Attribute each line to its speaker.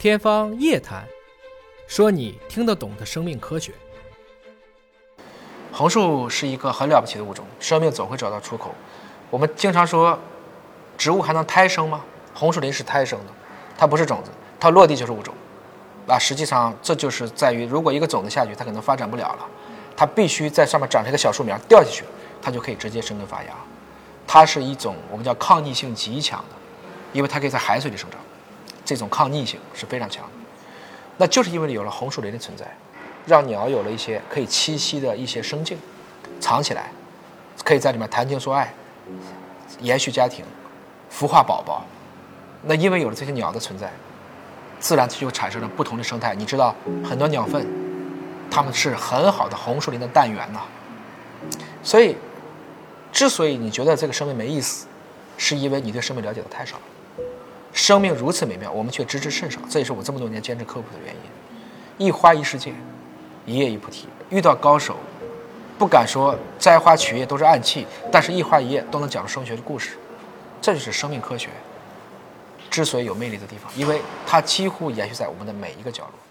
Speaker 1: 天方夜谭，说你听得懂的生命科学。
Speaker 2: 红树是一个很了不起的物种，生命总会找到出口。我们经常说，植物还能胎生吗？红树林是胎生的，它不是种子，它落地就是物种。啊，实际上这就是在于，如果一个种子下去，它可能发展不了了，它必须在上面长成一个小树苗，掉下去，它就可以直接生根发芽。它是一种我们叫抗逆性极强的，因为它可以在海水里生长，这种抗逆性是非常强的。那就是因为有了红树林的存在，让鸟有了一些可以栖息的一些生境，藏起来，可以在里面谈情说爱，延续家庭，孵化宝宝。那因为有了这些鸟的存在，自然就产生了不同的生态。你知道，很多鸟粪，它们是很好的红树林的氮源呐。所以。之所以你觉得这个生命没意思，是因为你对生命了解的太少了。生命如此美妙，我们却知之甚少，这也是我这么多年坚持科普的原因。一花一世界，一叶一菩提。遇到高手，不敢说摘花取叶都是暗器，但是一花一叶都能讲出生学的故事。这就是生命科学之所以有魅力的地方，因为它几乎延续在我们的每一个角落。